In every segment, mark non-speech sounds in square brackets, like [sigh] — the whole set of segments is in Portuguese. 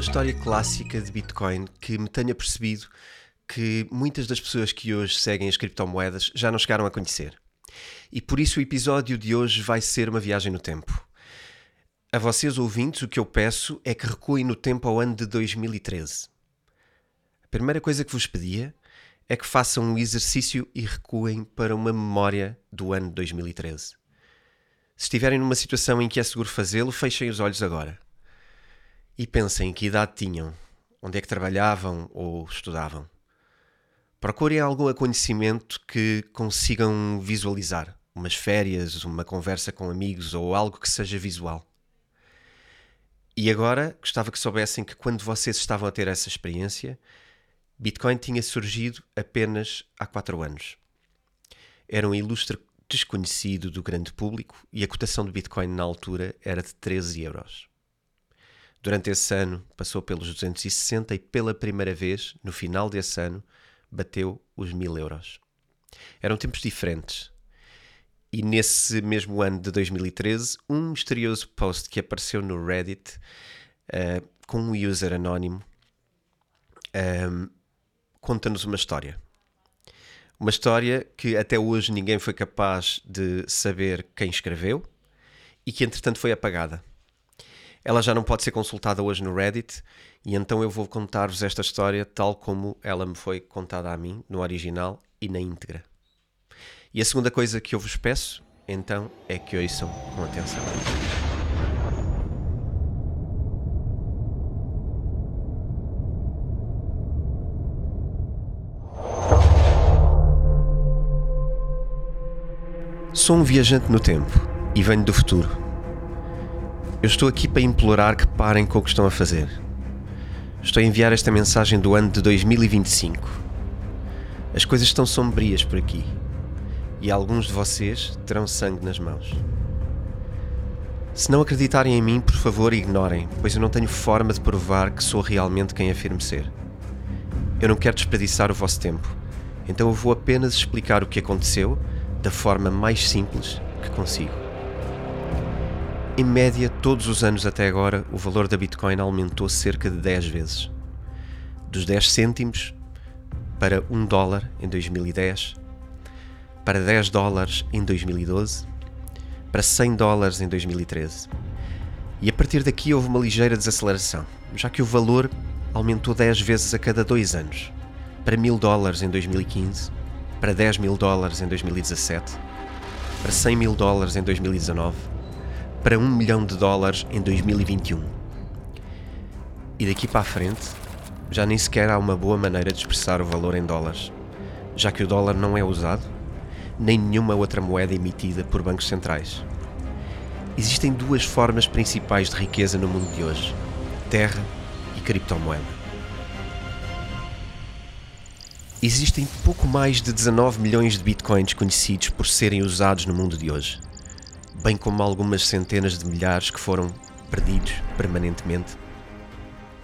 uma história clássica de Bitcoin que me tenha percebido que muitas das pessoas que hoje seguem as criptomoedas já não chegaram a conhecer. E por isso o episódio de hoje vai ser uma viagem no tempo. A vocês ouvintes, o que eu peço é que recuem no tempo ao ano de 2013. A primeira coisa que vos pedia é que façam um exercício e recuem para uma memória do ano de 2013. Se estiverem numa situação em que é seguro fazê-lo, fechem os olhos agora. E pensem que idade tinham, onde é que trabalhavam ou estudavam. Procurem algum acontecimento que consigam visualizar, umas férias, uma conversa com amigos ou algo que seja visual. E agora gostava que soubessem que quando vocês estavam a ter essa experiência, Bitcoin tinha surgido apenas há 4 anos. Era um ilustre desconhecido do grande público e a cotação de Bitcoin na altura era de 13 euros. Durante esse ano passou pelos 260 e pela primeira vez, no final desse ano, bateu os 1000 euros. Eram tempos diferentes. E nesse mesmo ano de 2013, um misterioso post que apareceu no Reddit uh, com um user anónimo um, conta-nos uma história. Uma história que até hoje ninguém foi capaz de saber quem escreveu e que entretanto foi apagada. Ela já não pode ser consultada hoje no Reddit e então eu vou contar-vos esta história tal como ela me foi contada a mim, no original e na íntegra. E a segunda coisa que eu vos peço, então, é que ouçam com atenção. Sou um viajante no tempo e venho do futuro. Eu estou aqui para implorar que parem com o que estão a fazer. Estou a enviar esta mensagem do ano de 2025. As coisas estão sombrias por aqui e alguns de vocês terão sangue nas mãos. Se não acreditarem em mim, por favor, ignorem, pois eu não tenho forma de provar que sou realmente quem afirmo ser. Eu não quero desperdiçar o vosso tempo, então eu vou apenas explicar o que aconteceu da forma mais simples que consigo. Em média, todos os anos até agora, o valor da Bitcoin aumentou cerca de 10 vezes. Dos 10 cêntimos para 1 dólar em 2010, para 10 dólares em 2012, para 100 dólares em 2013. E a partir daqui houve uma ligeira desaceleração, já que o valor aumentou 10 vezes a cada dois anos, para 1000 dólares em 2015, para 10 mil dólares em 2017, para 100 mil dólares em 2019, para 1 milhão de dólares em 2021. E daqui para a frente, já nem sequer há uma boa maneira de expressar o valor em dólares, já que o dólar não é usado, nem nenhuma outra moeda emitida por bancos centrais. Existem duas formas principais de riqueza no mundo de hoje: terra e criptomoeda. Existem pouco mais de 19 milhões de bitcoins conhecidos por serem usados no mundo de hoje, bem como algumas centenas de milhares que foram perdidos permanentemente.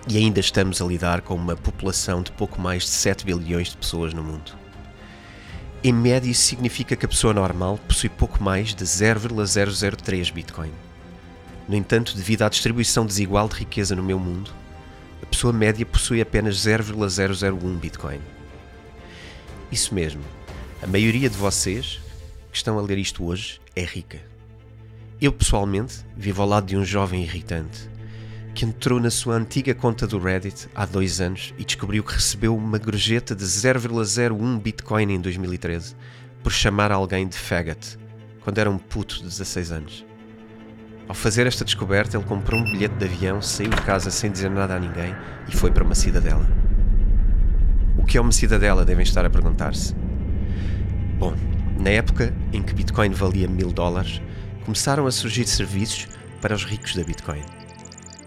E ainda estamos a lidar com uma população de pouco mais de 7 bilhões de pessoas no mundo. Em média, isso significa que a pessoa normal possui pouco mais de 0,003 Bitcoin. No entanto, devido à distribuição desigual de riqueza no meu mundo, a pessoa média possui apenas 0,001 Bitcoin. Isso mesmo. A maioria de vocês que estão a ler isto hoje é rica. Eu, pessoalmente, vivo ao lado de um jovem irritante que entrou na sua antiga conta do Reddit há dois anos e descobriu que recebeu uma gorjeta de 0,01 Bitcoin em 2013 por chamar alguém de faggot quando era um puto de 16 anos. Ao fazer esta descoberta, ele comprou um bilhete de avião, saiu de casa sem dizer nada a ninguém e foi para uma cidadela. O que é uma cidadela? Devem estar a perguntar-se. Bom, na época em que Bitcoin valia mil dólares, começaram a surgir serviços para os ricos da Bitcoin,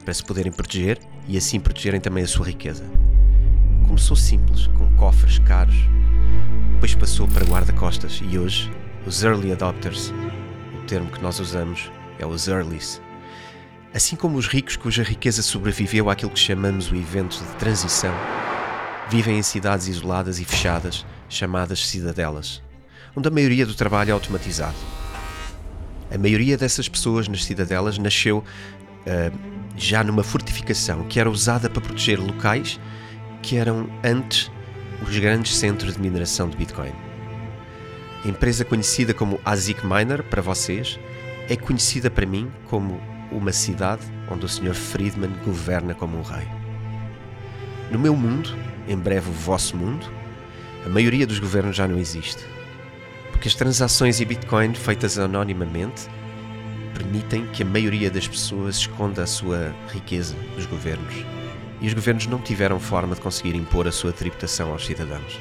para se poderem proteger e assim protegerem também a sua riqueza. Começou simples, com cofres caros, depois passou para guarda-costas e hoje, os early adopters, o termo que nós usamos é os earlys, assim como os ricos cuja riqueza sobreviveu àquilo que chamamos o evento de transição, vivem em cidades isoladas e fechadas, chamadas cidadelas, onde a maioria do trabalho é automatizado. A maioria dessas pessoas nas cidadelas nasceu uh, já numa fortificação que era usada para proteger locais que eram antes os grandes centros de mineração de Bitcoin. A empresa conhecida como ASIC Miner para vocês é conhecida para mim como uma cidade onde o Sr. Friedman governa como um rei. No meu mundo, em breve o vosso mundo, a maioria dos governos já não existe. Porque as transações em Bitcoin feitas anonimamente permitem que a maioria das pessoas esconda a sua riqueza dos governos. E os governos não tiveram forma de conseguir impor a sua tributação aos cidadãos.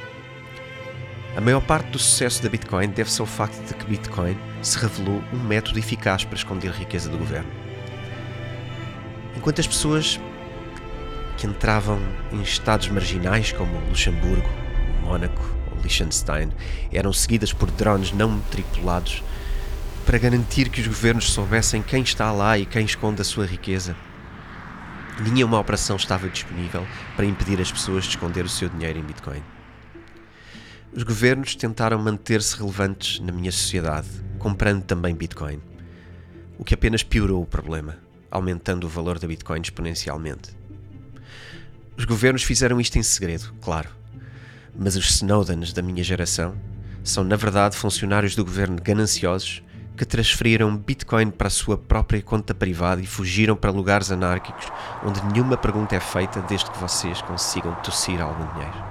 A maior parte do sucesso da Bitcoin deve-se ao facto de que Bitcoin se revelou um método eficaz para esconder a riqueza do governo. Enquanto as pessoas que entravam em estados marginais como Luxemburgo, Mônaco Liechtenstein eram seguidas por drones não tripulados para garantir que os governos soubessem quem está lá e quem esconde a sua riqueza. Nenhuma operação estava disponível para impedir as pessoas de esconder o seu dinheiro em Bitcoin. Os governos tentaram manter-se relevantes na minha sociedade, comprando também Bitcoin, o que apenas piorou o problema, aumentando o valor da Bitcoin exponencialmente. Os governos fizeram isto em segredo, claro, mas os Snowdens da minha geração são, na verdade, funcionários do governo gananciosos que transferiram Bitcoin para a sua própria conta privada e fugiram para lugares anárquicos onde nenhuma pergunta é feita desde que vocês consigam tossir algum dinheiro.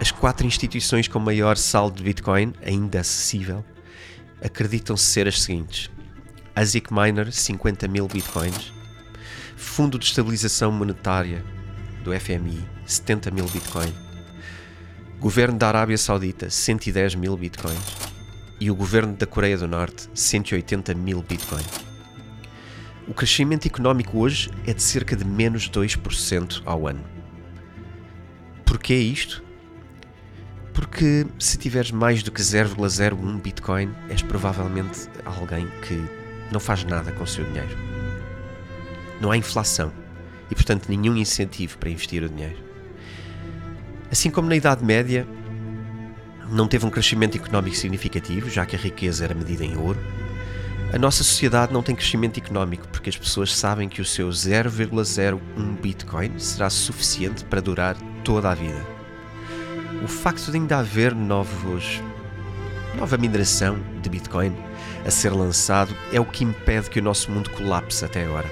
As quatro instituições com maior saldo de Bitcoin, ainda acessível, acreditam-se ser as seguintes: ASIC Miner, 50 mil Bitcoins, Fundo de Estabilização Monetária do FMI, 70 mil Bitcoin, Governo da Arábia Saudita, 110 mil Bitcoins e o Governo da Coreia do Norte, 180 mil Bitcoin. O crescimento económico hoje é de cerca de menos 2% ao ano. Porquê isto? Porque se tiveres mais do que 0,01 Bitcoin, és provavelmente alguém que não faz nada com o seu dinheiro. Não há inflação e, portanto, nenhum incentivo para investir o dinheiro. Assim como na Idade Média, não teve um crescimento económico significativo, já que a riqueza era medida em ouro, a nossa sociedade não tem crescimento económico porque as pessoas sabem que o seu 0,01 Bitcoin será suficiente para durar toda a vida o facto de ainda haver novos, nova mineração de Bitcoin a ser lançado é o que impede que o nosso mundo colapse até agora.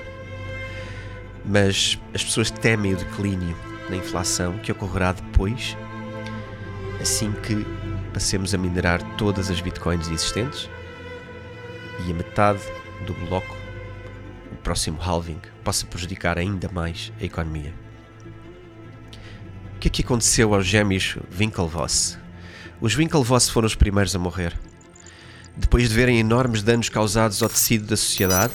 Mas as pessoas temem o declínio na inflação que ocorrerá depois, assim que passemos a minerar todas as bitcoins existentes e a metade do bloco, o próximo halving, possa prejudicar ainda mais a economia que é que aconteceu aos gêmeos Winklevoss? Os Winklevoss foram os primeiros a morrer. Depois de verem enormes danos causados ao tecido da sociedade,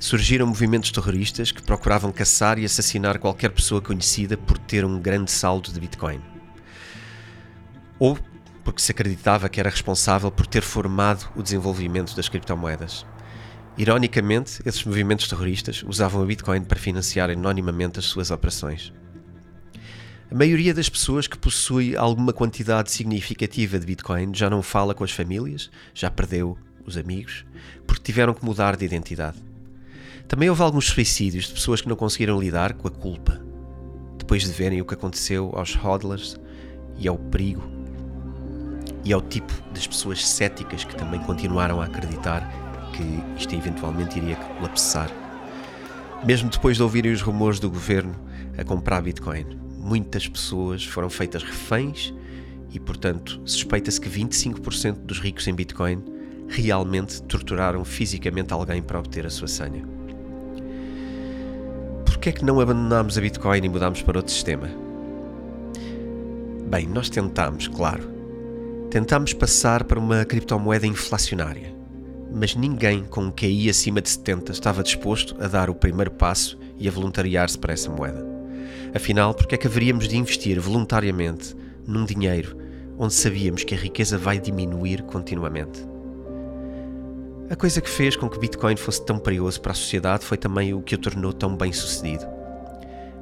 surgiram movimentos terroristas que procuravam caçar e assassinar qualquer pessoa conhecida por ter um grande saldo de Bitcoin. Ou porque se acreditava que era responsável por ter formado o desenvolvimento das criptomoedas. Ironicamente, esses movimentos terroristas usavam a Bitcoin para financiar anonimamente as suas operações. A maioria das pessoas que possui alguma quantidade significativa de Bitcoin já não fala com as famílias, já perdeu os amigos, porque tiveram que mudar de identidade. Também houve alguns suicídios de pessoas que não conseguiram lidar com a culpa, depois de verem o que aconteceu aos hodlers e ao perigo e ao tipo das pessoas céticas que também continuaram a acreditar que isto eventualmente iria colapsar. Mesmo depois de ouvirem os rumores do governo a comprar Bitcoin muitas pessoas foram feitas reféns e, portanto, suspeita-se que 25% dos ricos em Bitcoin realmente torturaram fisicamente alguém para obter a sua senha. Por que é que não abandonámos a Bitcoin e mudámos para outro sistema? Bem, nós tentámos, claro. Tentámos passar para uma criptomoeda inflacionária, mas ninguém com um QI acima de 70 estava disposto a dar o primeiro passo e a voluntariar-se para essa moeda. Afinal, porque é que haveríamos de investir voluntariamente num dinheiro onde sabíamos que a riqueza vai diminuir continuamente? A coisa que fez com que Bitcoin fosse tão perigoso para a sociedade foi também o que o tornou tão bem sucedido.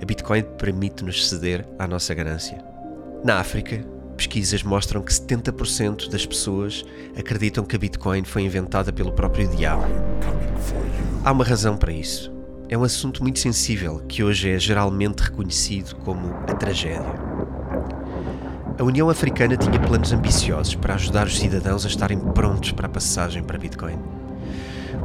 A Bitcoin permite-nos ceder à nossa ganância. Na África, pesquisas mostram que 70% das pessoas acreditam que a Bitcoin foi inventada pelo próprio diabo. Há uma razão para isso. é um assunto muito sensível que hoje é geralmente reconhecido como a tragédia. A União Africana tinha planos ambiciosos para ajudar os cidadãos a estarem prontos para a passagem para Bitcoin.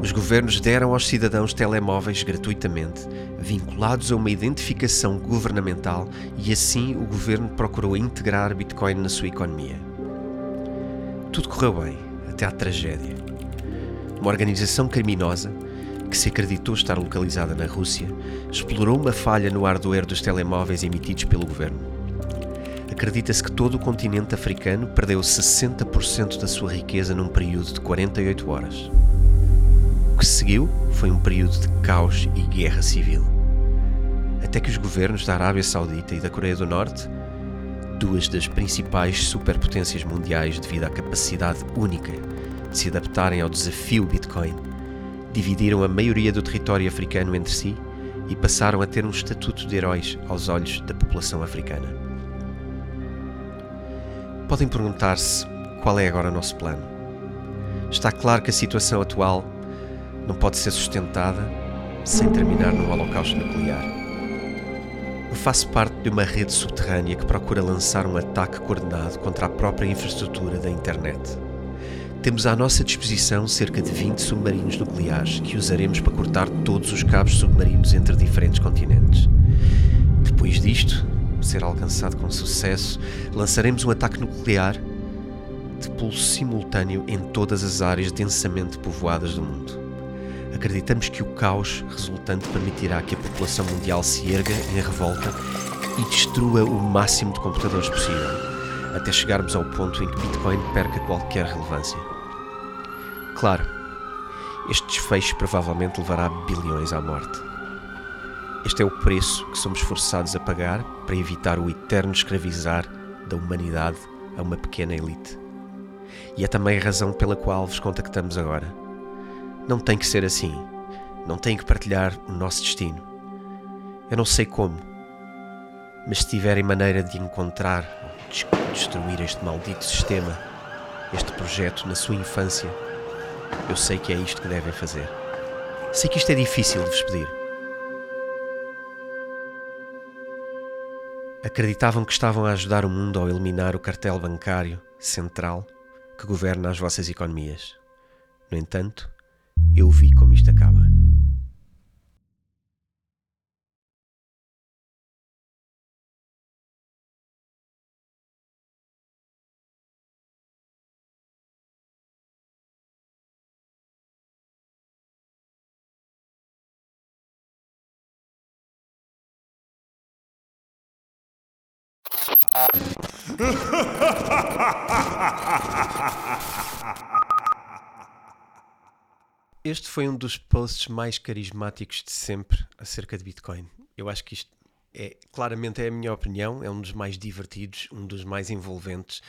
Os governos deram aos cidadãos telemóveis gratuitamente, vinculados a uma identificação governamental, e assim o governo procurou integrar Bitcoin na sua economia. Tudo correu bem, até à tragédia. Uma organização criminosa que se acreditou estar localizada na Rússia, explorou uma falha no hardware dos telemóveis emitidos pelo governo. Acredita-se que todo o continente africano perdeu 60% da sua riqueza num período de 48 horas. O que seguiu foi um período de caos e guerra civil. Até que os governos da Arábia Saudita e da Coreia do Norte, duas das principais superpotências mundiais devido à capacidade única de se adaptarem ao desafio Bitcoin, dividiram a maioria do território africano entre si e passaram a ter um estatuto de heróis aos olhos da população africana. Podem perguntar-se qual é agora o nosso plano. Está claro que a situação atual não pode ser sustentada sem terminar num holocausto nuclear. Eu faço parte de uma rede subterrânea que procura lançar um ataque coordenado contra a própria infraestrutura da internet. Temos à nossa disposição cerca de 20 submarinos nucleares que usaremos para cortar todos os cabos submarinos entre diferentes continentes. Depois disto, ser alcançado com sucesso, lançaremos um ataque nuclear de pulso simultâneo em todas as áreas densamente povoadas do mundo. Acreditamos que o caos resultante permitirá que a população mundial se erga em revolta e destrua o máximo de computadores possível, até chegarmos ao ponto em que Bitcoin perca qualquer relevância. Claro, este desfecho provavelmente levará bilhões à morte. Este é o preço que somos forçados a pagar para evitar o eterno escravizar da humanidade a uma pequena elite. E é também a razão pela qual vos contactamos agora. Não tem que ser assim. Não tem que partilhar o nosso destino. Eu não sei como, mas se tiverem maneira de encontrar ou destruir este maldito sistema, este projeto na sua infância, eu sei que é isto que devem fazer. Sei que isto é difícil de vos pedir. Acreditavam que estavam a ajudar o mundo ao eliminar o cartel bancário central que governa as vossas economias. No entanto, eu vi como isto acaba. [laughs] Este foi um dos posts mais carismáticos de sempre acerca de Bitcoin. Eu acho que isto é claramente é a minha opinião, é um dos mais divertidos, um dos mais envolventes.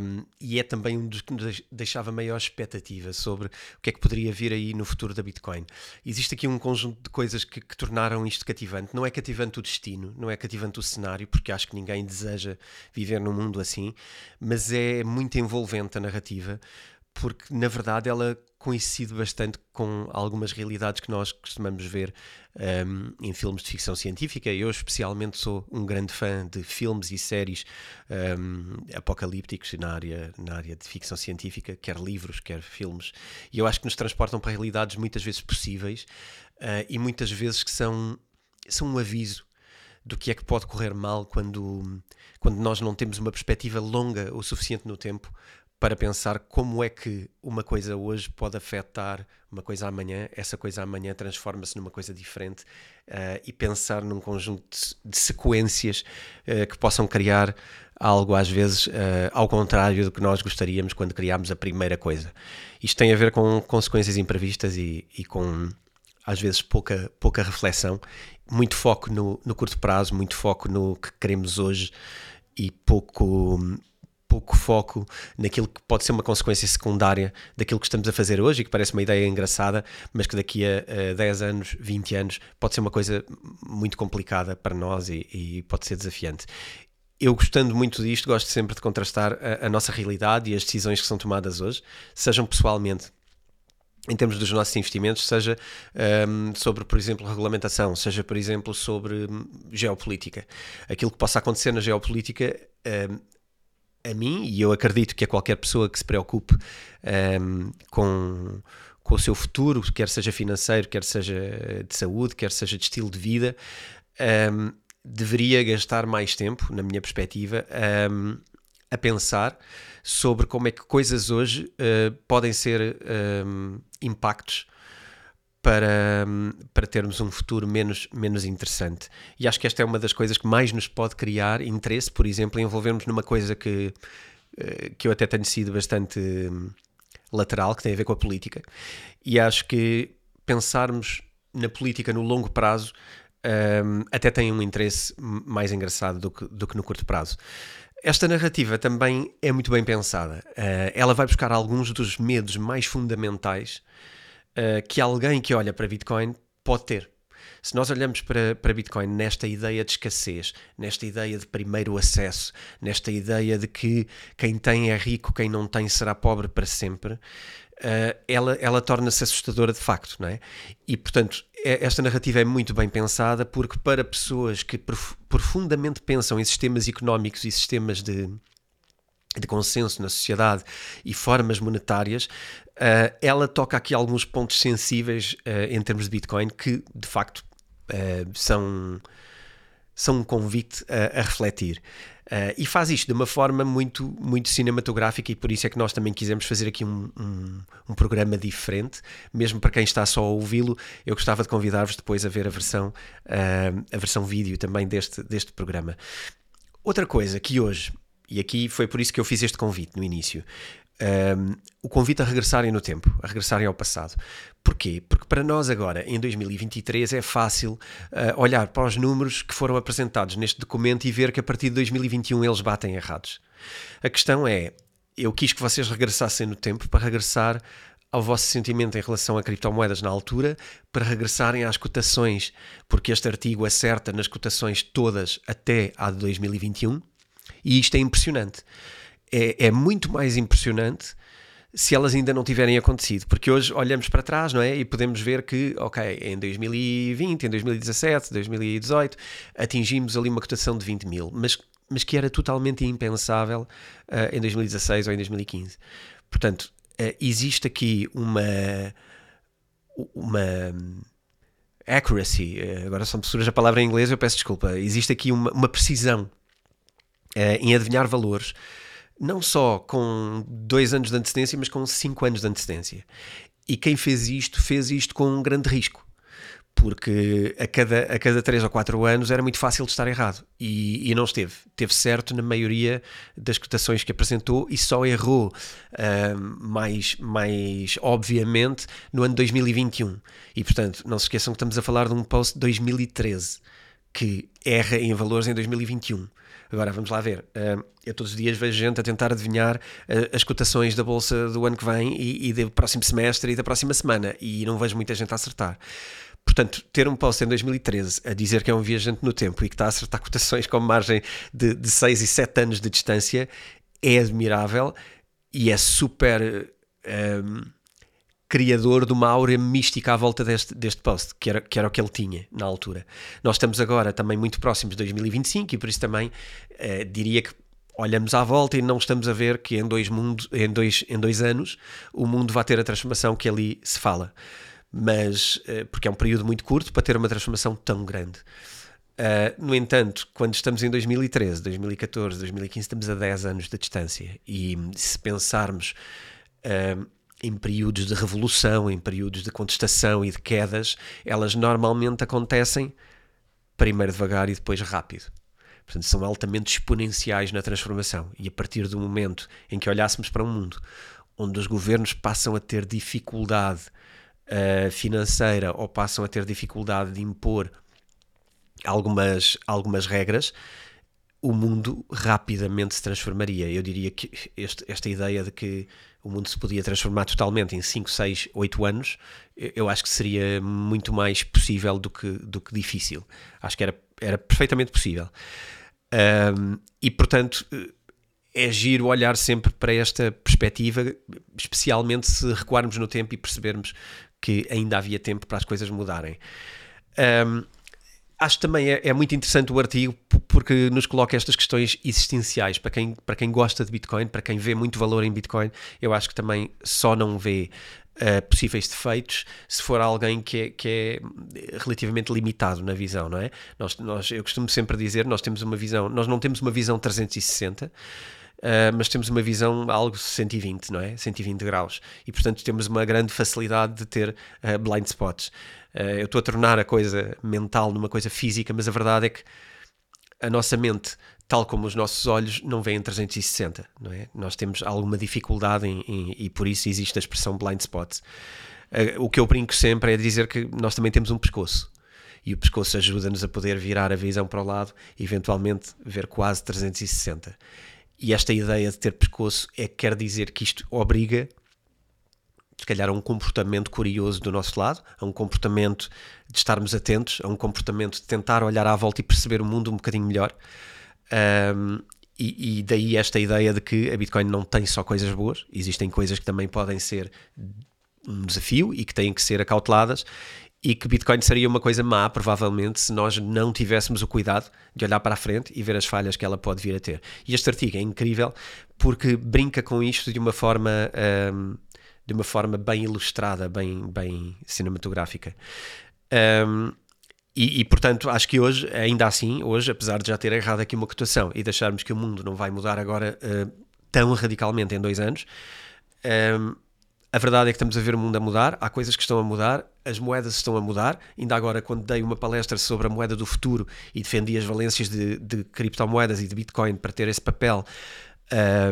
Um, e é também um dos que nos deixava maior expectativa sobre o que é que poderia vir aí no futuro da Bitcoin. Existe aqui um conjunto de coisas que, que, tornaram isto cativante. Não é cativante o destino, não é cativante o cenário, porque acho que ninguém deseja viver num mundo assim, mas é muito envolvente a narrativa, porque na verdade ela coincide bastante com algumas realidades que nós costumamos ver um, em filmes de ficção científica. Eu, especialmente, sou um grande fã de filmes e séries um, apocalípticos na área, na área de ficção científica, quer livros, quer filmes, e eu acho que nos transportam para realidades muitas vezes possíveis uh, e muitas vezes que são, são um aviso do que é que pode correr mal quando, quando nós não temos uma perspectiva longa o suficiente no tempo para pensar como é que uma coisa hoje pode afetar uma coisa amanhã, essa coisa amanhã transforma-se numa coisa diferente uh, e pensar num conjunto de sequências uh, que possam criar algo às vezes uh, ao contrário do que nós gostaríamos quando criámos a primeira coisa. Isto tem a ver com consequências imprevistas e, e com às vezes pouca, pouca reflexão, muito foco no, no curto prazo, muito foco no que queremos hoje e pouco pouco foco naquilo que pode ser uma consequência secundária daquilo que estamos a fazer hoje e que parece uma ideia engraçada, mas que daqui a, a 10 anos, 20 anos, pode ser uma coisa muito complicada para nós e, e pode ser desafiante eu gostando muito disto, gosto sempre de contrastar a, a, nossa realidade e as decisões que são tomadas hoje, sejam pessoalmente em termos dos nossos investimentos, seja um, sobre, por exemplo, regulamentação, seja, por exemplo, sobre um, geopolítica. Aquilo que possa acontecer na geopolítica, um, a mim, e eu acredito que a qualquer pessoa que se preocupe hum, com, com o seu futuro, quer seja financeiro, quer seja de saúde, quer seja de estilo de vida, hum, deveria gastar mais tempo, na minha perspectiva, hum, a pensar sobre como é que coisas hoje uh, podem ser um, impactos para, para termos um futuro menos, menos interessante. E acho que esta é uma das coisas que mais nos pode criar interesse, por exemplo, em envolvermos numa coisa que, uh, que eu até tenho sido bastante um, lateral, que tem a ver com a política. E acho que pensarmos na política no longo prazo um, até tem um interesse mais engraçado do que, do que no curto prazo. Esta narrativa também é muito bem pensada. Uh, ela vai buscar alguns dos medos mais fundamentais uh, que alguém que olha para Bitcoin pode ter. Se nós olhamos para, para Bitcoin nesta ideia de escassez, nesta ideia de primeiro acesso, nesta ideia de que quem tem é rico, quem não tem será pobre para sempre, uh, ela, ela torna-se assustadora de facto, não é? E, portanto, esta narrativa é muito bem pensada porque para pessoas que profundamente pensam em sistemas económicos e sistemas de, de consenso na sociedade e formas monetárias, uh, ela toca aqui alguns pontos sensíveis uh, em termos de Bitcoin que, de facto, uh, são, são um convite a, a refletir. E faz isto de uma forma muito, muito cinematográfica e por isso é que nós também quisemos fazer aqui um, um, um programa diferente, mesmo para quem está só a ouvi-lo, eu gostava de convidar-vos depois a ver a versão, a versão vídeo também deste, deste programa. Outra coisa que hoje, e aqui foi por isso que eu fiz este convite no início, um, o convite a regressarem no tempo, a regressarem ao passado. Porquê? Porque para nós agora, em 2023, é fácil uh, olhar para os números que foram apresentados neste documento e ver que a partir de 2021 eles batem errados. A questão é, eu quis que vocês regressassem no tempo para regressar ao vosso sentimento em relação a criptomoedas na altura, para regressarem às cotações, porque este artigo acerta nas cotações todas até a de 2021, e isto é impressionante é, é muito mais impressionante se elas ainda não tiverem acontecido, porque hoje olhamos para trás, não é? E podemos ver que, ok, em 2020, em 2017, 2018, atingimos ali uma cotação de 20 mil, mas, mas que era totalmente impensável uh, em 2016 ou em 2015. Portanto, uh, existe aqui uma. uma accuracy, uh, agora me surge a palavra em inglês, eu peço desculpa. Existe aqui uma, uma precisão em adivinhar valores não só com dois anos de antecedência, mas com cinco anos de antecedência. E quem fez isto, fez isto com um grande risco. Porque a cada, a cada três ou quatro anos era muito fácil de estar errado. E, e não esteve. Teve certo na maioria das cotações que apresentou e só errou uh, mais, mais obviamente no ano 2021. E portanto, não se esqueçam que estamos a falar de um post de 2013 que erra em valores em 2021. Agora, vamos lá ver. Eu todos os dias vejo gente a tentar adivinhar uh, as cotações da bolsa do ano que vem e, e, do próximo semestre e da próxima semana e não vejo muita gente a acertar. Portanto, ter um post em 2013 a dizer que é um viajante no tempo e que está a acertar cotações com margem de, de 6 e 7 anos de distância é admirável e é super. Criador de uma áurea mística à volta deste, deste post, que era, que era o que ele tinha na altura. Nós estamos agora também muito próximos de 2025 e por isso também eh, diria que olhamos à volta e não estamos a ver que em dois, mundo, em, dois, em dois anos o mundo vai ter a transformação que ali se fala. Mas, eh, porque é um período muito curto para ter uma transformação tão grande. Uh, no entanto, quando estamos em 2013, 2014, 2015, estamos a 10 anos de distância. E se pensarmos uh, em períodos de revolução, em períodos de contestação e de quedas, elas normalmente acontecem primeiro devagar e depois rápido. Portanto, são altamente exponenciais na transformação. E a partir do momento em que olhássemos para um mundo onde os governos passam a ter dificuldade uh, financeira ou passam a ter dificuldade de impor algumas, algumas regras, o mundo rapidamente se transformaria. Eu diria que este, esta ideia de que o mundo se podia transformar totalmente em 5, 6, 8 anos, eu acho que seria muito mais possível do que, do que difícil. Acho que era, era perfeitamente possível. Um, e portanto, é giro olhar sempre para esta perspectiva, especialmente se recuarmos no tempo e percebermos que ainda havia tempo para as coisas mudarem. Um, acho também é, é, muito interessante o artigo porque nos coloca estas questões existenciais para quem, para quem gosta de Bitcoin, para quem vê muito valor em Bitcoin, eu acho que também só não vê uh, possíveis defeitos se for alguém que é, que é relativamente limitado na visão, não é? Nós, nós, eu costumo sempre dizer, nós temos uma visão, nós não temos uma visão 360, Uh, mas temos uma visão algo 120, não é? 120 graus. E, portanto, temos uma grande facilidade de ter uh, blind spots. Uh, eu estou a tornar a coisa mental numa coisa física, mas a verdade é que a nossa mente, tal como os nossos olhos, não vê em 360, não é? Nós temos alguma dificuldade em, em, e por isso existe a expressão blind spots. o que eu brinco sempre é dizer que nós também temos um pescoço e o pescoço ajuda-nos a poder virar a visão para o lado e eventualmente ver quase 360. E esta ideia de ter pescoço é que quer dizer que isto obriga, se calhar, a um comportamento curioso do nosso lado, a um comportamento de estarmos atentos, a um comportamento de tentar olhar à volta e perceber o mundo um bocadinho melhor. Um, e, e, daí esta ideia de que a Bitcoin não tem só coisas boas, existem coisas que também podem ser um desafio e que têm que ser acauteladas e que Bitcoin seria uma coisa má, provavelmente, se nós não tivéssemos o cuidado de olhar para a frente e ver as falhas que ela pode vir a ter. E este artigo é incrível porque brinca com isto de uma forma, um, de uma forma bem ilustrada, bem, bem cinematográfica. Um, e, e, portanto, acho que hoje, ainda assim, hoje, apesar de já ter errado aqui uma cotação e deixarmos que o mundo não vai mudar agora uh, tão radicalmente em dois anos, um, a verdade é que estamos a ver o mundo a mudar, há coisas que estão a mudar, as moedas estão a mudar. Ainda agora, quando dei uma palestra sobre a moeda do futuro e defendi as valências de, de criptomoedas e de Bitcoin para ter esse papel,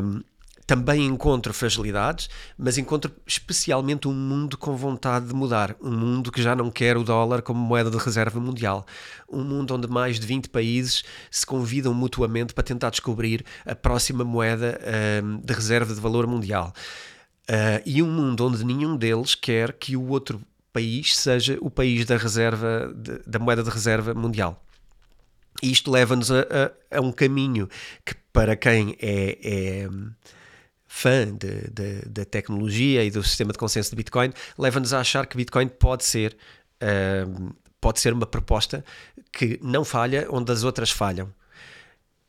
um, também encontro fragilidades, mas encontro especialmente um mundo com vontade de mudar. Um mundo que já não quer o dólar como moeda de reserva mundial. Um mundo onde mais de 20 países se convidam mutuamente para tentar descobrir a próxima moeda um, de reserva de valor mundial. Uh, e um mundo onde nenhum deles quer que o outro país seja o país da reserva de, da moeda de reserva mundial. E isto leva-nos a, a, a, um caminho que, para quem é, é fã da tecnologia e do sistema de consenso de Bitcoin, leva-nos a achar que Bitcoin pode ser, uh, pode ser uma proposta que não falha onde as outras falham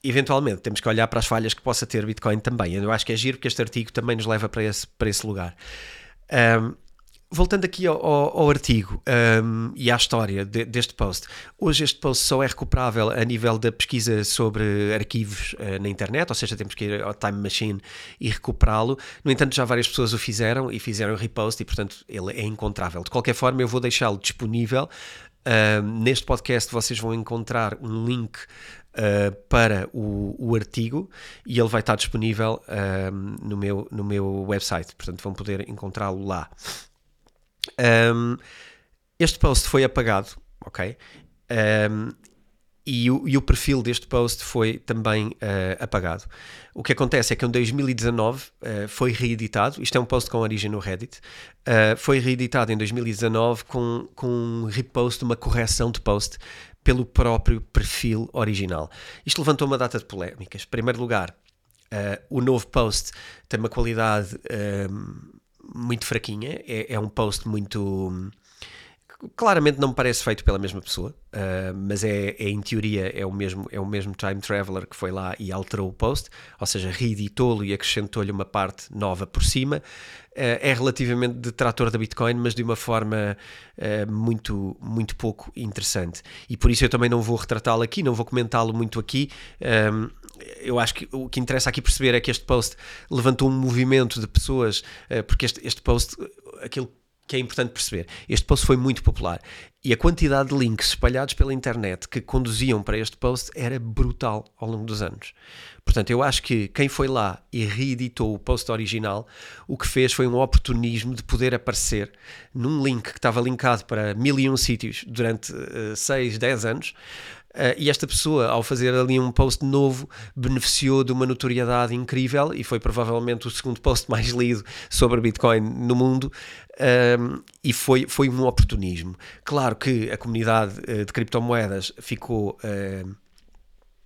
eventualmente temos que olhar para as falhas que possa ter Bitcoin também. Eu acho que é giro porque este artigo também nos leva para esse, para esse lugar. Um, voltando aqui ao, ao, ao artigo um, e à história de, deste post, hoje este post só é recuperável a nível da pesquisa sobre arquivos uh, na internet, ou seja, temos que ir ao Time Machine e recuperá-lo. No entanto, já várias pessoas o fizeram e fizeram repost e, portanto, ele é encontrável. De qualquer forma, eu vou deixá-lo disponível. Neste podcast vocês vão encontrar um link uh, para o, o, artigo e ele vai estar disponível um, no, meu, no meu website, portanto vão poder encontrá-lo lá. Um, este post foi apagado, ok? Um, e o, e o, perfil deste post foi também uh, apagado. O que acontece é que em 2019 uh, foi reeditado, isto é um post com origem no Reddit, uh, foi reeditado em 2019 com, com um repost, uma correção de post pelo próprio perfil original. Isto levantou uma data de polémicas. Em primeiro lugar, o novo post tem uma qualidade muito fraquinha, é, é, um post muito. Claramente não me parece feito pela mesma pessoa, uh, mas é, é, em teoria é o, mesmo, é o mesmo time traveler que foi lá e alterou o post, ou seja, reeditou-lo e acrescentou-lhe uma parte nova por cima. Uh, é relativamente detrator da Bitcoin, mas de uma forma uh, muito, muito pouco interessante. E por isso eu também não vou retratá-lo aqui, não vou comentá-lo muito aqui. Um, eu acho que o que interessa aqui perceber é que este post levantou um movimento de pessoas, porque este, este post, aquilo que é importante perceber. Este post foi muito popular e a quantidade de links espalhados pela internet que conduziam para este post era brutal ao longo dos anos. Portanto, eu acho que quem foi lá e reeditou o post original, o que fez foi um oportunismo de poder aparecer num link que estava linkado para mil e um sítios durante 6, uh, 10 anos Uh, e esta pessoa, ao fazer ali um post novo, beneficiou de uma notoriedade incrível e foi provavelmente o segundo [laughs] post mais lido sobre Bitcoin no mundo. Um, e foi, foi um oportunismo. Claro que a comunidade uh, de criptomoedas ficou. Uh,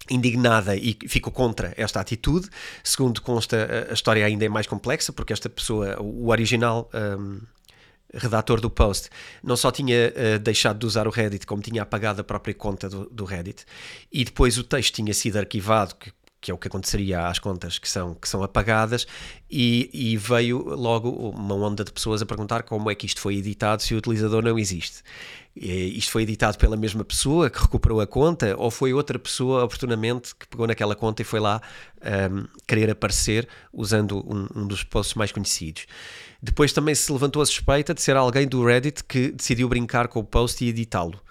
indignada e ficou contra esta atitude. Segundo consta, a história ainda é mais complexa, porque esta pessoa, o original um, redator do post, não só tinha uh, deixado de usar o Reddit, como tinha apagado a própria conta do, do Reddit, e depois o texto tinha sido arquivado, que, que é o que aconteceria às contas que são, que são apagadas, e, e, veio logo uma onda de pessoas a perguntar como é que isto foi editado se o utilizador não existe. E isto foi editado pela mesma pessoa que recuperou a conta ou foi outra pessoa oportunamente que pegou naquela conta e foi lá um, querer aparecer usando um, um dos posts mais conhecidos. Depois também se levantou a suspeita de ser alguém do Reddit que decidiu brincar com o post e editá-lo.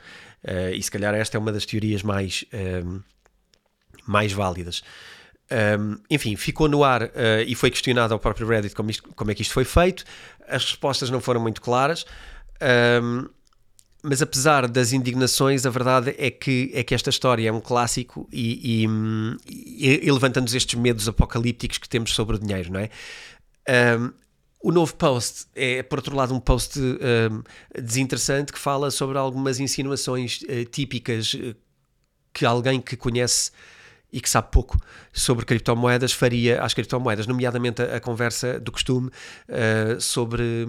Uh, e se calhar esta é uma das teorias mais mais válidas. Um, enfim, ficou no ar uh, e foi questionado ao próprio Reddit como, isto, como, é que isto foi feito. As respostas não foram muito claras, um, mas apesar das indignações, a verdade é que, é que esta história é um clássico e, e, e levantando-nos estes medos apocalípticos que temos sobre o dinheiro, não é? Um, o novo post é, por outro lado, um post desinteressante que fala sobre algumas insinuações uh, típicas uh, que alguém que conhece e que sabe pouco sobre criptomoedas faria às criptomoedas, nomeadamente a, a conversa do costume uh, sobre,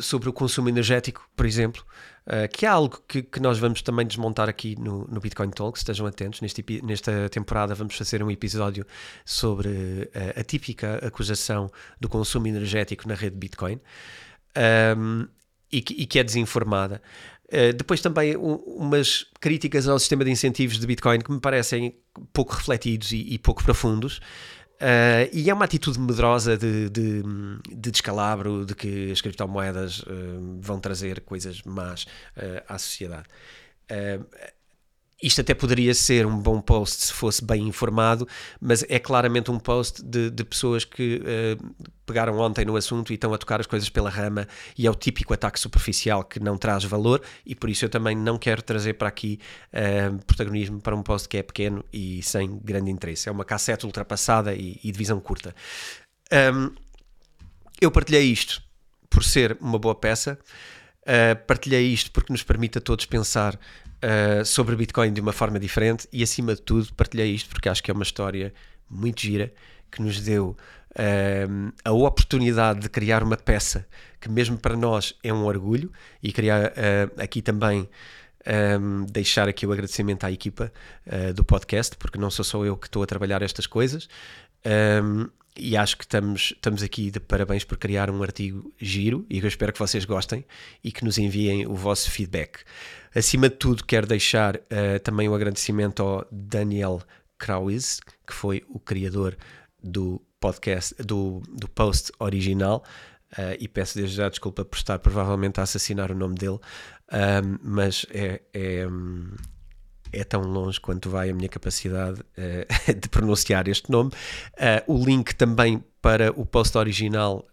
sobre o consumo energético, por exemplo, uh, que é algo que, que, nós vamos também desmontar aqui no, no Bitcoin Talk, estejam atentos. Neste, nesta temporada vamos fazer um episódio sobre uh, a típica acusação do consumo energético na rede Bitcoin. Um, e que, e que, é desinformada. Uh, depois também um, umas críticas ao sistema de incentivos de Bitcoin que me parecem pouco refletidos e, e pouco profundos. Uh, e é uma atitude medrosa de, de, de, descalabro de que as criptomoedas uh, vão trazer coisas más à sociedade. Isto até poderia ser um bom post se fosse bem informado, mas é claramente um post de, de pessoas que uh, pegaram ontem no assunto e estão a tocar as coisas pela rama, e é o típico ataque superficial que não traz valor, e por isso eu também não quero trazer para aqui uh, protagonismo para um post que é pequeno e sem grande interesse. É uma cassete ultrapassada e, e de visão curta. Um, eu partilhei isto por ser uma boa peça. Uh, partilhei isto porque nos permite a todos pensar uh, sobre Bitcoin de uma forma diferente e, acima de tudo, partilhei isto porque acho que é uma história muito gira que nos deu uh, a oportunidade de criar uma peça que, mesmo para nós, é um orgulho e criar aqui também. Um, deixar aqui o agradecimento à equipa do podcast, porque não sou só eu que estou a trabalhar estas coisas. Um, e acho que estamos, estamos aqui de parabéns por criar um artigo giro e eu espero que vocês gostem e que nos enviem o vosso feedback. Acima de tudo, quero deixar uh, também um agradecimento ao Daniel Krauiz, que foi o criador do podcast, do, do post original. Uh, e peço desde já desculpa por estar provavelmente a assassinar o nome dele, um, mas é, é, é tão longe quanto vai a minha capacidade uh, [laughs] de pronunciar este nome. Uh, o link também para o post original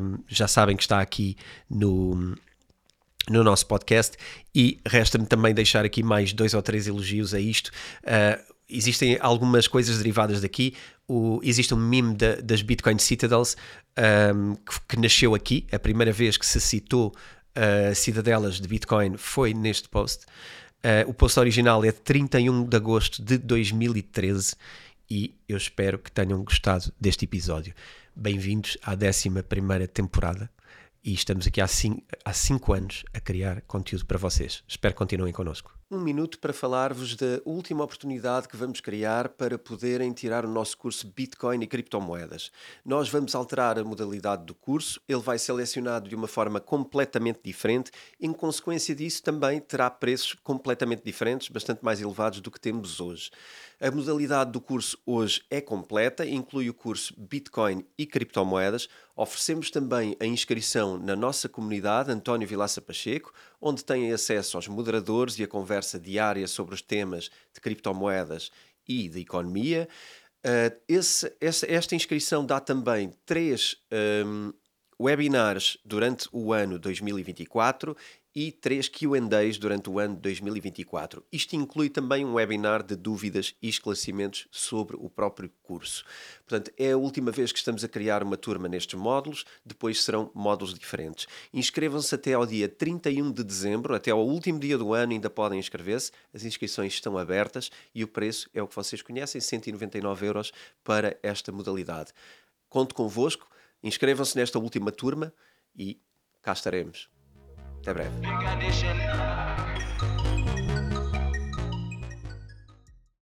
um, já sabem que está aqui no, no nosso podcast e resta-me também deixar aqui mais dois ou três elogios a isto. Uh, existem algumas coisas derivadas daqui. O, existe um meme da, das Bitcoin Citadels um, que, que, nasceu aqui. A primeira vez que se citou uh, cidadelas de Bitcoin foi neste post. Uh, o post original é de 31 de agosto de 2013 e eu espero que tenham gostado deste episódio. Bem-vindos à 11 temporada e estamos aqui há 5 anos a criar conteúdo para vocês. Espero que continuem connosco. Um minuto para falar-vos da última oportunidade que vamos criar para poderem tirar o nosso curso Bitcoin e criptomoedas. Nós vamos alterar a modalidade do curso, ele vai selecionado de uma forma completamente diferente, em consequência disso também terá preços completamente diferentes, bastante mais elevados do que temos hoje. A modalidade do curso hoje é completa, inclui o curso Bitcoin e criptomoedas. Oferecemos também a inscrição na nossa comunidade António Vilaça Pacheco, onde têm acesso aos moderadores e a conversa diária sobre os temas de criptomoedas e de economia. Uh, esse, essa, esta inscrição dá também três um, webinars durante o ano 2024 e três Q&As durante o ano de 2024. Isto inclui também um webinar de dúvidas e esclarecimentos sobre o próprio curso. Portanto, é a última vez que estamos a criar uma turma nestes módulos, depois serão módulos diferentes. Inscrevam-se até ao dia 31 de dezembro, até ao último dia do ano ainda podem inscrever-se. As inscrições estão abertas e o preço é o que vocês conhecem, 199 euros para esta modalidade. Conto convosco, inscrevam-se nesta última turma e cá estaremos. Até breve.